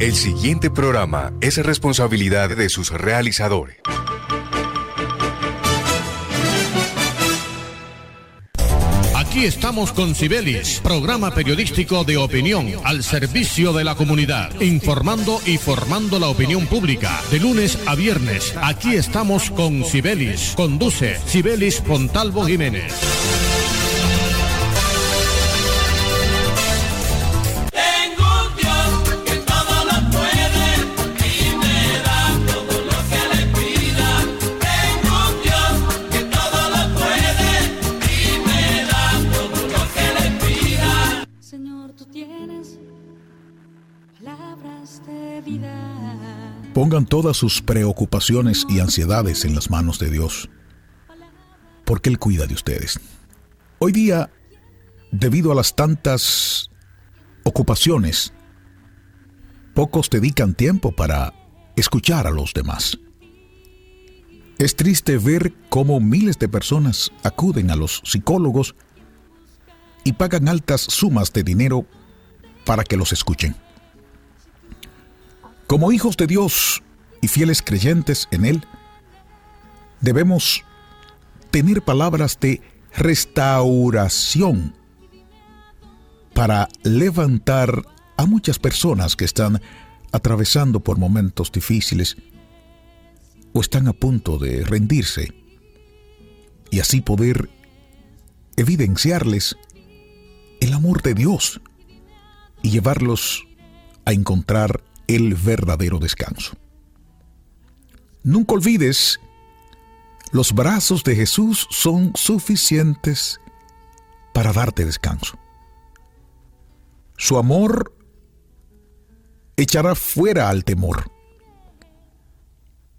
El siguiente programa es responsabilidad de sus realizadores. Aquí estamos con Cibelis, programa periodístico de opinión al servicio de la comunidad, informando y formando la opinión pública. De lunes a viernes, aquí estamos con Cibelis. Conduce Cibelis Pontalvo Jiménez. Pongan todas sus preocupaciones y ansiedades en las manos de Dios, porque Él cuida de ustedes. Hoy día, debido a las tantas ocupaciones, pocos dedican tiempo para escuchar a los demás. Es triste ver cómo miles de personas acuden a los psicólogos y pagan altas sumas de dinero para que los escuchen. Como hijos de Dios y fieles creyentes en Él, debemos tener palabras de restauración para levantar a muchas personas que están atravesando por momentos difíciles o están a punto de rendirse y así poder evidenciarles el amor de Dios y llevarlos a encontrar el verdadero descanso. Nunca olvides, los brazos de Jesús son suficientes para darte descanso. Su amor echará fuera al temor.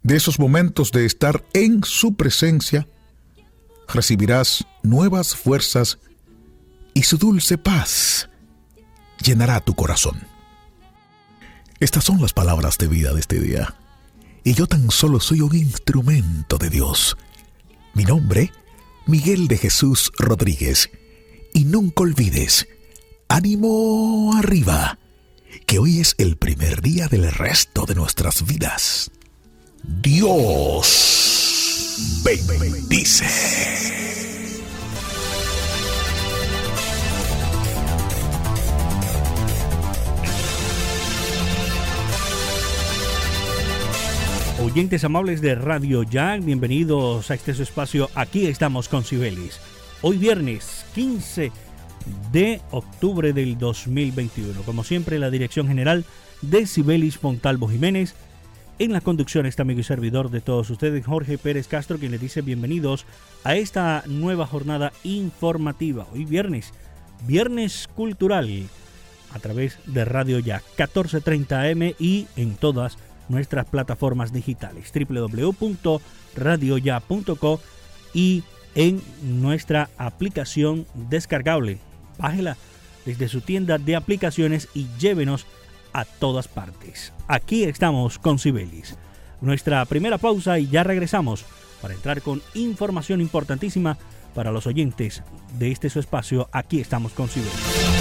De esos momentos de estar en su presencia, recibirás nuevas fuerzas y su dulce paz llenará tu corazón. Estas son las palabras de vida de este día. Y yo tan solo soy un instrumento de Dios. Mi nombre, Miguel de Jesús Rodríguez. Y nunca olvides, ánimo arriba, que hoy es el primer día del resto de nuestras vidas. Dios bendice. Oyentes amables de Radio Jack, bienvenidos a este su espacio. Aquí estamos con Sibelis. Hoy viernes 15 de octubre del 2021. Como siempre, la dirección general de Sibelis Fontalvo Jiménez. En la conducción está amigo y servidor de todos ustedes, Jorge Pérez Castro, quien les dice bienvenidos a esta nueva jornada informativa. Hoy viernes, viernes cultural, a través de Radio Jack, 1430 AM y en todas las nuestras plataformas digitales www.radioya.co y en nuestra aplicación descargable. Bájela desde su tienda de aplicaciones y llévenos a todas partes. Aquí estamos con Sibelis. Nuestra primera pausa y ya regresamos para entrar con información importantísima para los oyentes de este su espacio. Aquí estamos con Sibelis.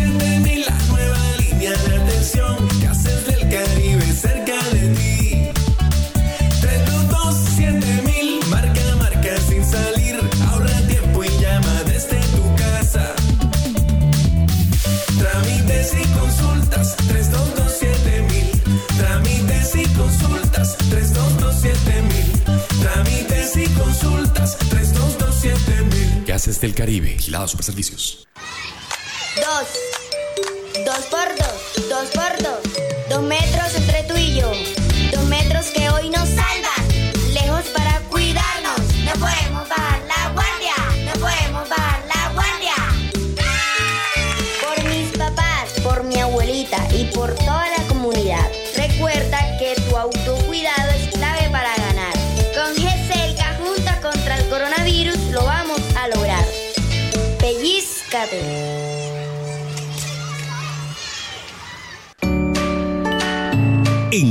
Del Caribe, Gilado Superservicios. Dos. Dos por dos. Dos por dos. Dos metros entre tú y yo. Prepárate. En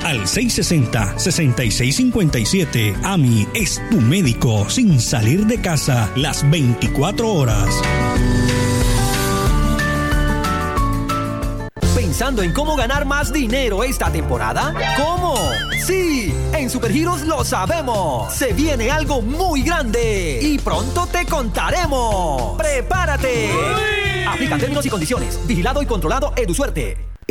al 660-6657. AMI es tu médico sin salir de casa las 24 horas. ¿Pensando en cómo ganar más dinero esta temporada? ¿Cómo? Sí, en Supergiros lo sabemos. Se viene algo muy grande y pronto te contaremos. ¡Prepárate! Aplica términos y condiciones. Vigilado y controlado EduSuerte.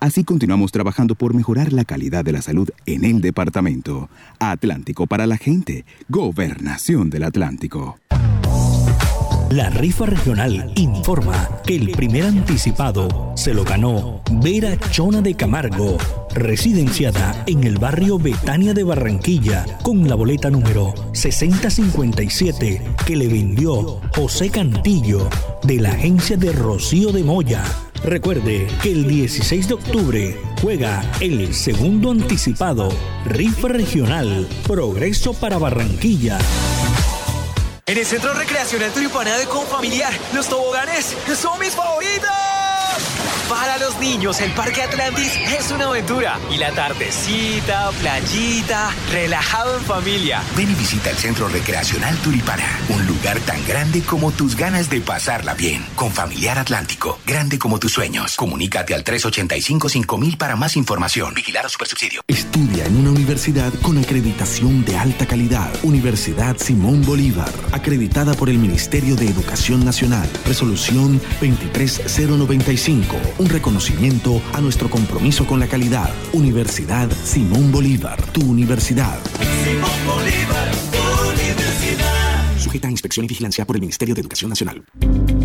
Así continuamos trabajando por mejorar la calidad de la salud en el departamento. Atlántico para la gente. Gobernación del Atlántico. La rifa regional informa que el primer anticipado se lo ganó Vera Chona de Camargo, residenciada en el barrio Betania de Barranquilla, con la boleta número 6057 que le vendió José Cantillo de la agencia de Rocío de Moya. Recuerde que el 16 de octubre juega el segundo anticipado Rifa Regional Progreso para Barranquilla. En el Centro Recreacional Turipana de Confamiliar, los toboganes son mis favoritos. Para los niños, el Parque Atlantis es una aventura. Y la tardecita, playita, relajado en familia. Ven y visita el Centro Recreacional Turipana. Un lugar tan grande como tus ganas de pasarla bien. Con Familiar Atlántico. Grande como tus sueños. Comunícate al 385-5000 para más información. Vigilar a Supersubsidio. Estudia en una universidad con acreditación de alta calidad. Universidad Simón Bolívar. Acreditada por el Ministerio de Educación Nacional. Resolución 23095 un reconocimiento a nuestro compromiso con la calidad. Universidad Simón Bolívar, tu universidad. Simón Bolívar. Sujeta a inspección y vigilancia por el Ministerio de Educación Nacional.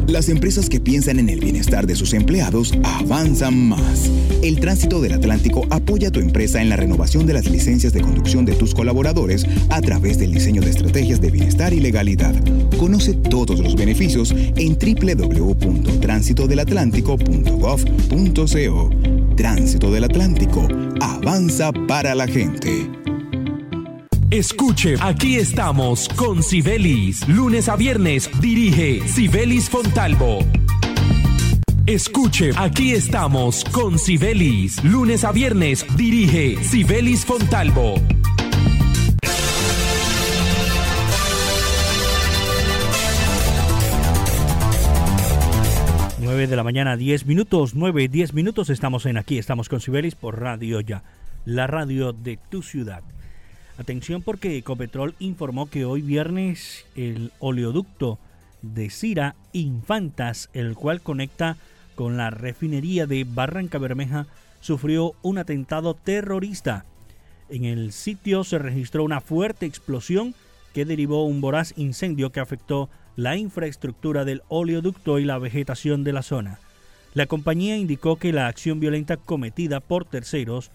Las empresas que piensan en el bienestar de sus empleados avanzan más. El Tránsito del Atlántico apoya a tu empresa en la renovación de las licencias de conducción de tus colaboradores a través del diseño de estrategias de bienestar y legalidad. Conoce todos los beneficios en www.tránsitodelatlántico.gov.co. Tránsito del Atlántico. Avanza para la gente. Escuche, aquí estamos con Sibelis. Lunes a viernes dirige Sibelis Fontalvo. Escuche, aquí estamos con Sibelis. Lunes a viernes dirige Sibelis Fontalvo. 9 de la mañana, 10 minutos, 9, 10 minutos. Estamos en aquí, estamos con Sibelis por Radio Ya, la radio de tu ciudad. Atención porque Ecopetrol informó que hoy viernes el oleoducto de Cira Infantas, el cual conecta con la refinería de Barranca Bermeja, sufrió un atentado terrorista. En el sitio se registró una fuerte explosión que derivó un voraz incendio que afectó la infraestructura del oleoducto y la vegetación de la zona. La compañía indicó que la acción violenta cometida por terceros,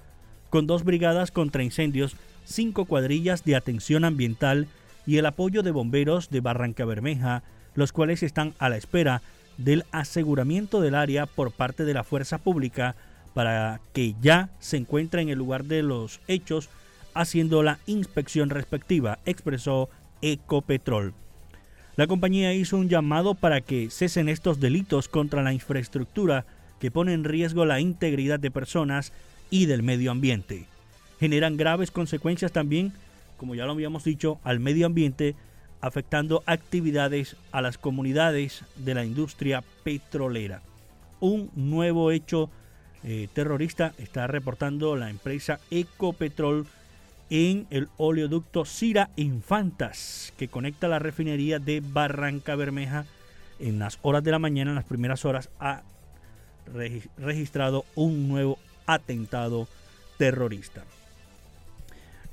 con dos brigadas contra incendios, cinco cuadrillas de atención ambiental y el apoyo de bomberos de Barranca Bermeja, los cuales están a la espera del aseguramiento del área por parte de la fuerza pública para que ya se encuentre en el lugar de los hechos haciendo la inspección respectiva, expresó Ecopetrol. La compañía hizo un llamado para que cesen estos delitos contra la infraestructura que pone en riesgo la integridad de personas y del medio ambiente generan graves consecuencias también, como ya lo habíamos dicho, al medio ambiente, afectando actividades a las comunidades de la industria petrolera. Un nuevo hecho eh, terrorista está reportando la empresa Ecopetrol en el oleoducto Cira Infantas, que conecta la refinería de Barranca Bermeja en las horas de la mañana, en las primeras horas, ha registrado un nuevo atentado terrorista.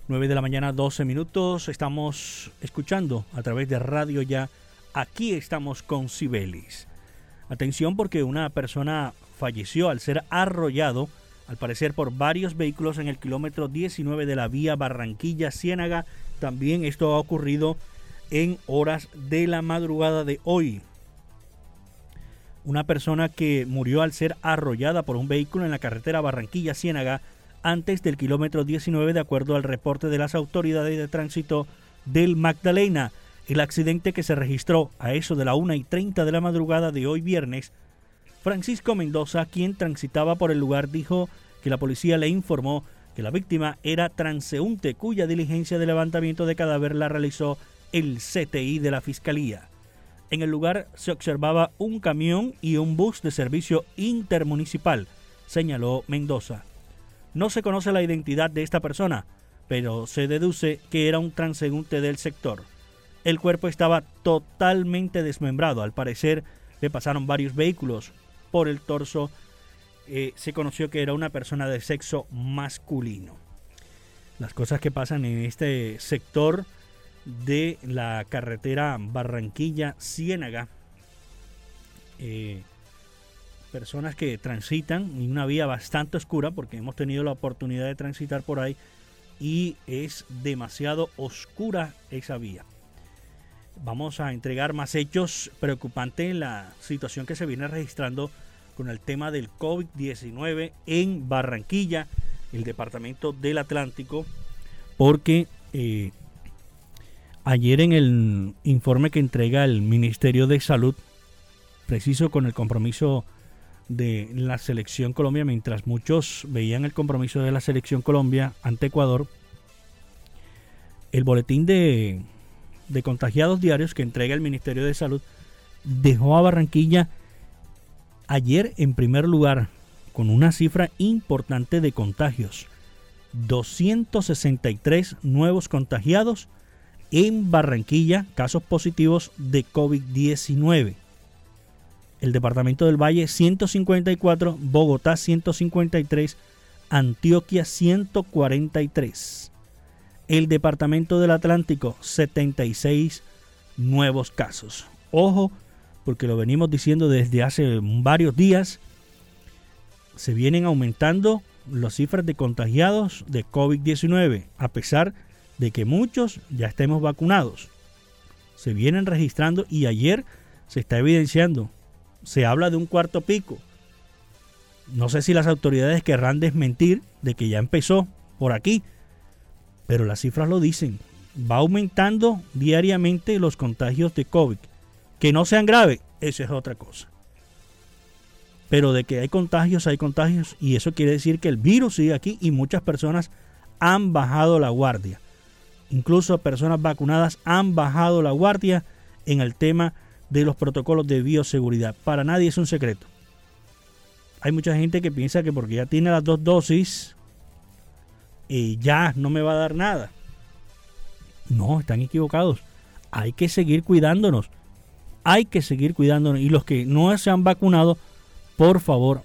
9 de la mañana, 12 minutos. Estamos escuchando a través de Radio Ya. Aquí estamos con Cibelis. Atención porque una persona falleció al ser arrollado, al parecer por varios vehículos en el kilómetro 19 de la vía Barranquilla-Ciénaga. También esto ha ocurrido en horas de la madrugada de hoy. Una persona que murió al ser arrollada por un vehículo en la carretera Barranquilla-Ciénaga antes del kilómetro 19 de acuerdo al reporte de las autoridades de tránsito del Magdalena. El accidente que se registró a eso de la 1 y 30 de la madrugada de hoy viernes, Francisco Mendoza, quien transitaba por el lugar, dijo que la policía le informó que la víctima era transeúnte cuya diligencia de levantamiento de cadáver la realizó el CTI de la Fiscalía. En el lugar se observaba un camión y un bus de servicio intermunicipal, señaló Mendoza. No se conoce la identidad de esta persona, pero se deduce que era un transeúnte del sector. El cuerpo estaba totalmente desmembrado. Al parecer le pasaron varios vehículos por el torso. Eh, se conoció que era una persona de sexo masculino. Las cosas que pasan en este sector de la carretera Barranquilla-Ciénaga. Eh, personas que transitan en una vía bastante oscura, porque hemos tenido la oportunidad de transitar por ahí, y es demasiado oscura esa vía. Vamos a entregar más hechos preocupantes en la situación que se viene registrando con el tema del COVID-19 en Barranquilla, el departamento del Atlántico, porque eh, ayer en el informe que entrega el Ministerio de Salud, preciso con el compromiso de la selección Colombia, mientras muchos veían el compromiso de la selección Colombia ante Ecuador, el boletín de, de contagiados diarios que entrega el Ministerio de Salud dejó a Barranquilla ayer en primer lugar con una cifra importante de contagios. 263 nuevos contagiados en Barranquilla, casos positivos de COVID-19 el Departamento del Valle 154, Bogotá 153, Antioquia 143. El Departamento del Atlántico 76 nuevos casos. Ojo, porque lo venimos diciendo desde hace varios días, se vienen aumentando las cifras de contagiados de COVID-19, a pesar de que muchos ya estemos vacunados. Se vienen registrando y ayer se está evidenciando se habla de un cuarto pico. No sé si las autoridades querrán desmentir de que ya empezó por aquí, pero las cifras lo dicen. Va aumentando diariamente los contagios de COVID. Que no sean graves, eso es otra cosa. Pero de que hay contagios, hay contagios, y eso quiere decir que el virus sigue aquí y muchas personas han bajado la guardia. Incluso personas vacunadas han bajado la guardia en el tema de los protocolos de bioseguridad. Para nadie es un secreto. Hay mucha gente que piensa que porque ya tiene las dos dosis, eh, ya no me va a dar nada. No, están equivocados. Hay que seguir cuidándonos. Hay que seguir cuidándonos. Y los que no se han vacunado, por favor,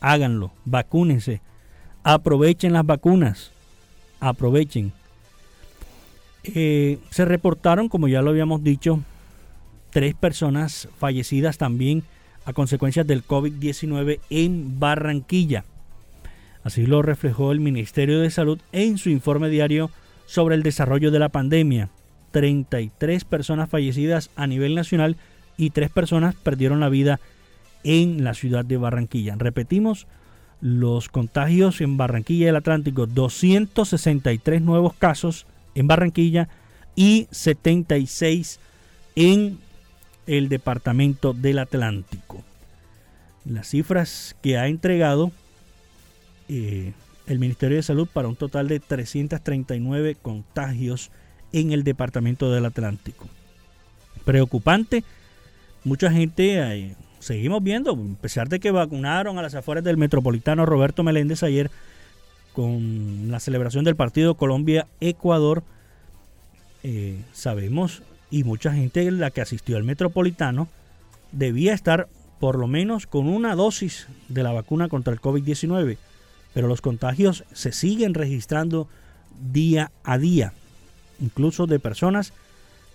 háganlo. Vacúnense. Aprovechen las vacunas. Aprovechen. Eh, se reportaron, como ya lo habíamos dicho, tres personas fallecidas también a consecuencias del COVID-19 en Barranquilla. Así lo reflejó el Ministerio de Salud en su informe diario sobre el desarrollo de la pandemia. 33 personas fallecidas a nivel nacional y tres personas perdieron la vida en la ciudad de Barranquilla. Repetimos, los contagios en Barranquilla y el Atlántico, 263 nuevos casos en Barranquilla y 76 en el Departamento del Atlántico. Las cifras que ha entregado eh, el Ministerio de Salud para un total de 339 contagios en el Departamento del Atlántico. Preocupante, mucha gente eh, seguimos viendo, a pesar de que vacunaron a las afueras del metropolitano Roberto Meléndez ayer con la celebración del partido Colombia-Ecuador, eh, sabemos, y mucha gente la que asistió al metropolitano, debía estar por lo menos con una dosis de la vacuna contra el COVID-19, pero los contagios se siguen registrando día a día, incluso de personas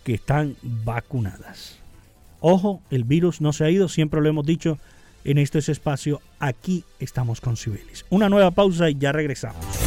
que están vacunadas. Ojo, el virus no se ha ido, siempre lo hemos dicho en este espacio, aquí estamos con Cibelis. Una nueva pausa y ya regresamos.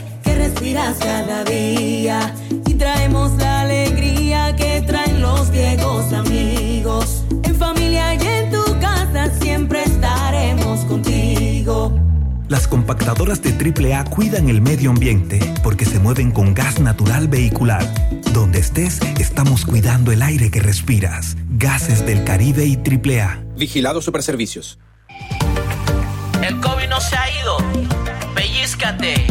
respiras cada día y traemos la alegría que traen los viejos amigos. En familia y en tu casa siempre estaremos contigo. Las compactadoras de AAA cuidan el medio ambiente porque se mueven con gas natural vehicular. Donde estés, estamos cuidando el aire que respiras. Gases del Caribe y AAA. Vigilado Superservicios. El COVID no se ha ido. Pellízcate.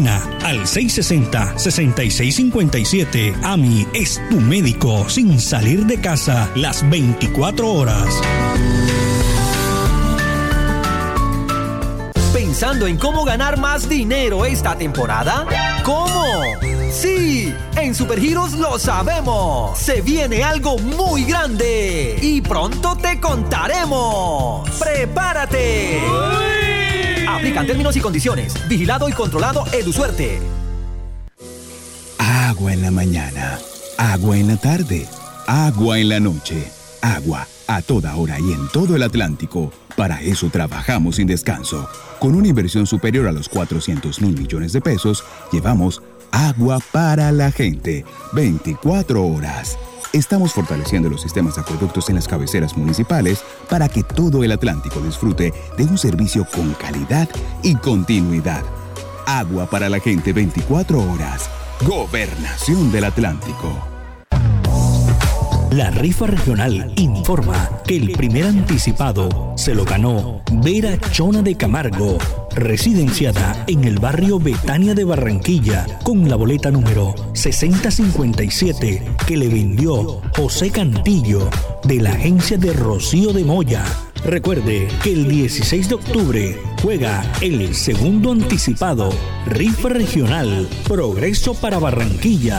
al 660-6657. AMI es tu médico sin salir de casa las 24 horas. ¿Pensando en cómo ganar más dinero esta temporada? ¿Cómo? Sí, en Supergiros lo sabemos. Se viene algo muy grande y pronto te contaremos. ¡Prepárate! Aplican términos y condiciones. Vigilado y controlado EduSuerte. Agua en la mañana. Agua en la tarde. Agua en la noche. Agua a toda hora y en todo el Atlántico. Para eso trabajamos sin descanso. Con una inversión superior a los 400 mil millones de pesos, llevamos agua para la gente. 24 horas. Estamos fortaleciendo los sistemas de acueductos en las cabeceras municipales para que todo el Atlántico disfrute de un servicio con calidad y continuidad. Agua para la gente 24 horas. Gobernación del Atlántico. La rifa regional informa que el primer anticipado se lo ganó Vera Chona de Camargo, residenciada en el barrio Betania de Barranquilla, con la boleta número 6057 que le vendió José Cantillo de la agencia de Rocío de Moya. Recuerde que el 16 de octubre juega el segundo anticipado Rifa Regional Progreso para Barranquilla.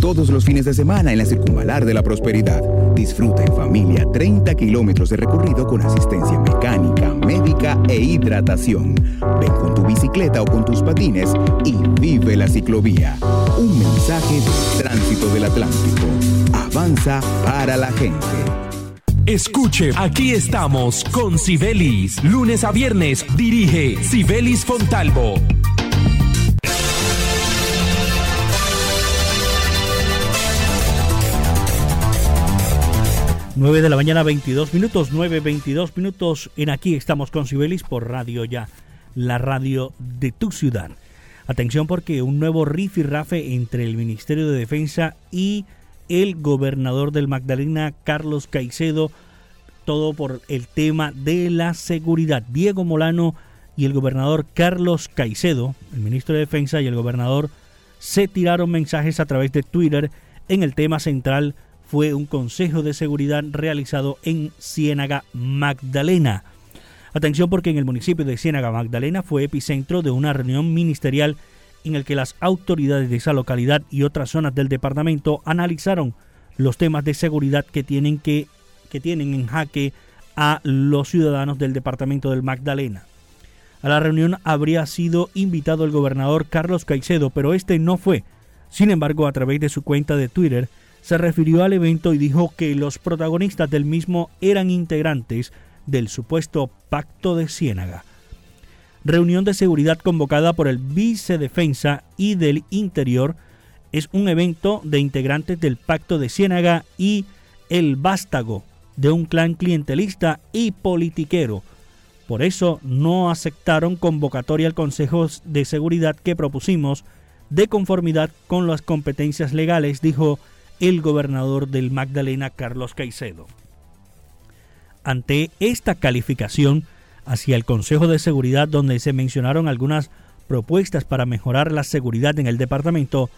Todos los fines de semana en la Circunvalar de la Prosperidad. Disfruta en familia 30 kilómetros de recorrido con asistencia mecánica, médica e hidratación. Ven con tu bicicleta o con tus patines y vive la ciclovía. Un mensaje del tránsito del Atlántico. Avanza para la gente. Escuche, aquí estamos con Sibelis. Lunes a viernes dirige Sibelis Fontalvo. 9 de la mañana, 22 minutos, 9, 22 minutos. En aquí estamos con Sibelis por Radio Ya, la radio de tu ciudad. Atención porque un nuevo rifirrafe entre el Ministerio de Defensa y el gobernador del Magdalena, Carlos Caicedo, todo por el tema de la seguridad. Diego Molano y el gobernador Carlos Caicedo, el ministro de Defensa y el gobernador, se tiraron mensajes a través de Twitter en el tema central fue un consejo de seguridad realizado en Ciénaga Magdalena. Atención porque en el municipio de Ciénaga Magdalena fue epicentro de una reunión ministerial en el que las autoridades de esa localidad y otras zonas del departamento analizaron los temas de seguridad que tienen, que, que tienen en jaque a los ciudadanos del departamento del Magdalena. A la reunión habría sido invitado el gobernador Carlos Caicedo, pero este no fue. Sin embargo, a través de su cuenta de Twitter, se refirió al evento y dijo que los protagonistas del mismo eran integrantes del supuesto Pacto de Ciénaga. Reunión de seguridad convocada por el Vicedefensa y del Interior es un evento de integrantes del Pacto de Ciénaga y el vástago de un clan clientelista y politiquero. Por eso no aceptaron convocatoria al Consejo de Seguridad que propusimos de conformidad con las competencias legales, dijo el gobernador del Magdalena, Carlos Caicedo. Ante esta calificación hacia el Consejo de Seguridad, donde se mencionaron algunas propuestas para mejorar la seguridad en el departamento,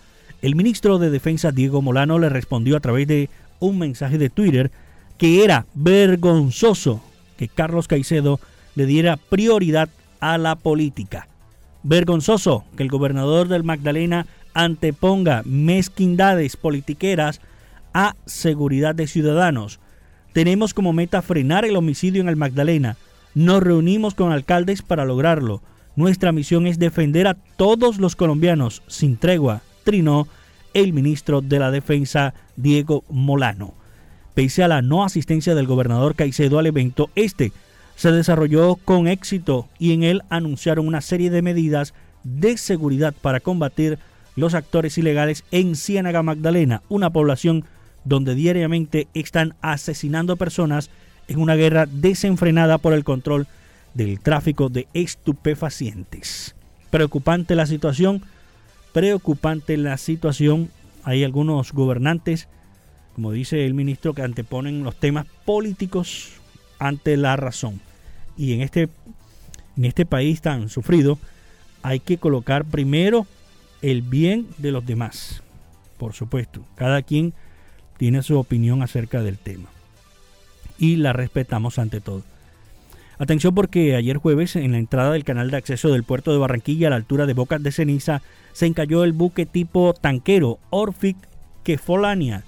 el ministro de Defensa Diego Molano le respondió a través de un mensaje de Twitter que era vergonzoso que Carlos Caicedo le diera prioridad a la política. Vergonzoso que el gobernador del Magdalena anteponga mezquindades politiqueras a seguridad de ciudadanos. Tenemos como meta frenar el homicidio en el Magdalena. Nos reunimos con alcaldes para lograrlo. Nuestra misión es defender a todos los colombianos sin tregua, trinó el ministro de la Defensa, Diego Molano. Pese a la no asistencia del gobernador Caicedo al evento, este se desarrolló con éxito y en él anunciaron una serie de medidas de seguridad para combatir los actores ilegales en Ciénaga Magdalena, una población donde diariamente están asesinando personas en una guerra desenfrenada por el control del tráfico de estupefacientes. Preocupante la situación, preocupante la situación. Hay algunos gobernantes, como dice el ministro, que anteponen los temas políticos ante la razón. Y en este, en este país tan sufrido, hay que colocar primero el bien de los demás. Por supuesto, cada quien tiene su opinión acerca del tema. Y la respetamos ante todo. Atención porque ayer jueves en la entrada del canal de acceso del puerto de Barranquilla a la altura de Bocas de Ceniza se encalló el buque tipo tanquero Orfic Kefalania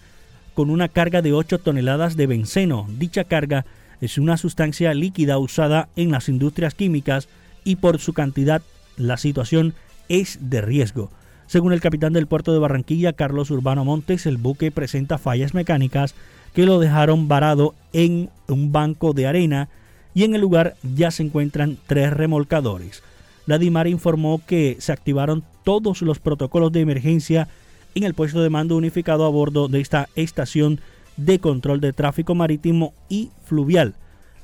con una carga de 8 toneladas de benceno. Dicha carga es una sustancia líquida usada en las industrias químicas y por su cantidad la situación es de riesgo. Según el capitán del puerto de Barranquilla, Carlos Urbano Montes, el buque presenta fallas mecánicas que lo dejaron varado en un banco de arena y en el lugar ya se encuentran tres remolcadores. La DIMAR informó que se activaron todos los protocolos de emergencia en el puesto de mando unificado a bordo de esta estación de control de tráfico marítimo y fluvial.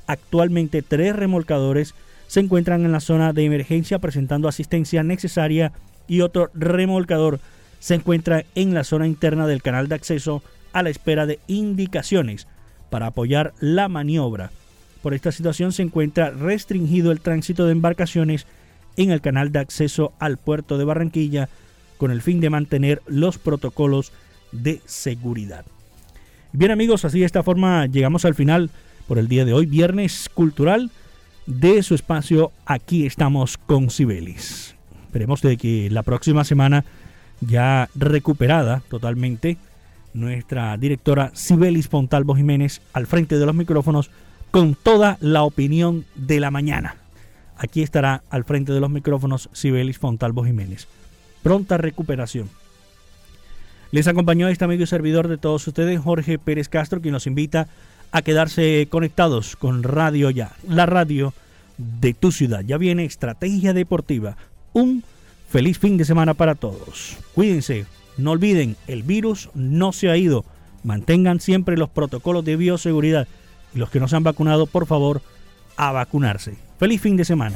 Actualmente tres remolcadores se encuentran en la zona de emergencia presentando asistencia necesaria y otro remolcador se encuentra en la zona interna del canal de acceso a la espera de indicaciones para apoyar la maniobra. Por esta situación se encuentra restringido el tránsito de embarcaciones en el canal de acceso al puerto de Barranquilla con el fin de mantener los protocolos de seguridad. Bien amigos, así de esta forma llegamos al final por el día de hoy, viernes cultural de su espacio Aquí estamos con Cibelis. Esperemos de que la próxima semana ya recuperada totalmente nuestra directora Sibelis Pontalvo Jiménez al frente de los micrófonos con toda la opinión de la mañana. Aquí estará al frente de los micrófonos Sibelis Fontalvo Jiménez. Pronta recuperación. Les acompañó este amigo y servidor de todos ustedes, Jorge Pérez Castro, quien nos invita a quedarse conectados con Radio Ya, la radio de tu ciudad. Ya viene Estrategia Deportiva. Un feliz fin de semana para todos. Cuídense, no olviden, el virus no se ha ido. Mantengan siempre los protocolos de bioseguridad. Y los que no se han vacunado, por favor, a vacunarse. Feliz fin de semana.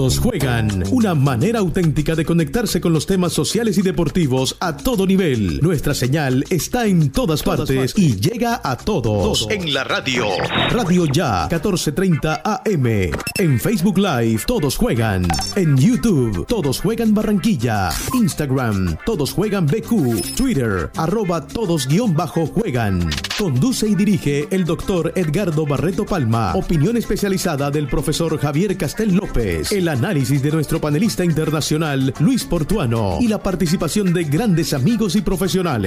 Todos juegan. Una manera auténtica de conectarse con los temas sociales y deportivos a todo nivel. Nuestra señal está en todas partes y llega a todos. En la radio. Radio Ya 1430 AM. En Facebook Live, todos juegan. En YouTube, todos juegan Barranquilla. Instagram, todos juegan BQ. Twitter, arroba todos guion bajo juegan. Conduce y dirige el doctor Edgardo Barreto Palma. Opinión especializada del profesor Javier Castel López. El análisis de nuestro panelista internacional Luis Portuano. Y la participación de grandes amigos y profesionales.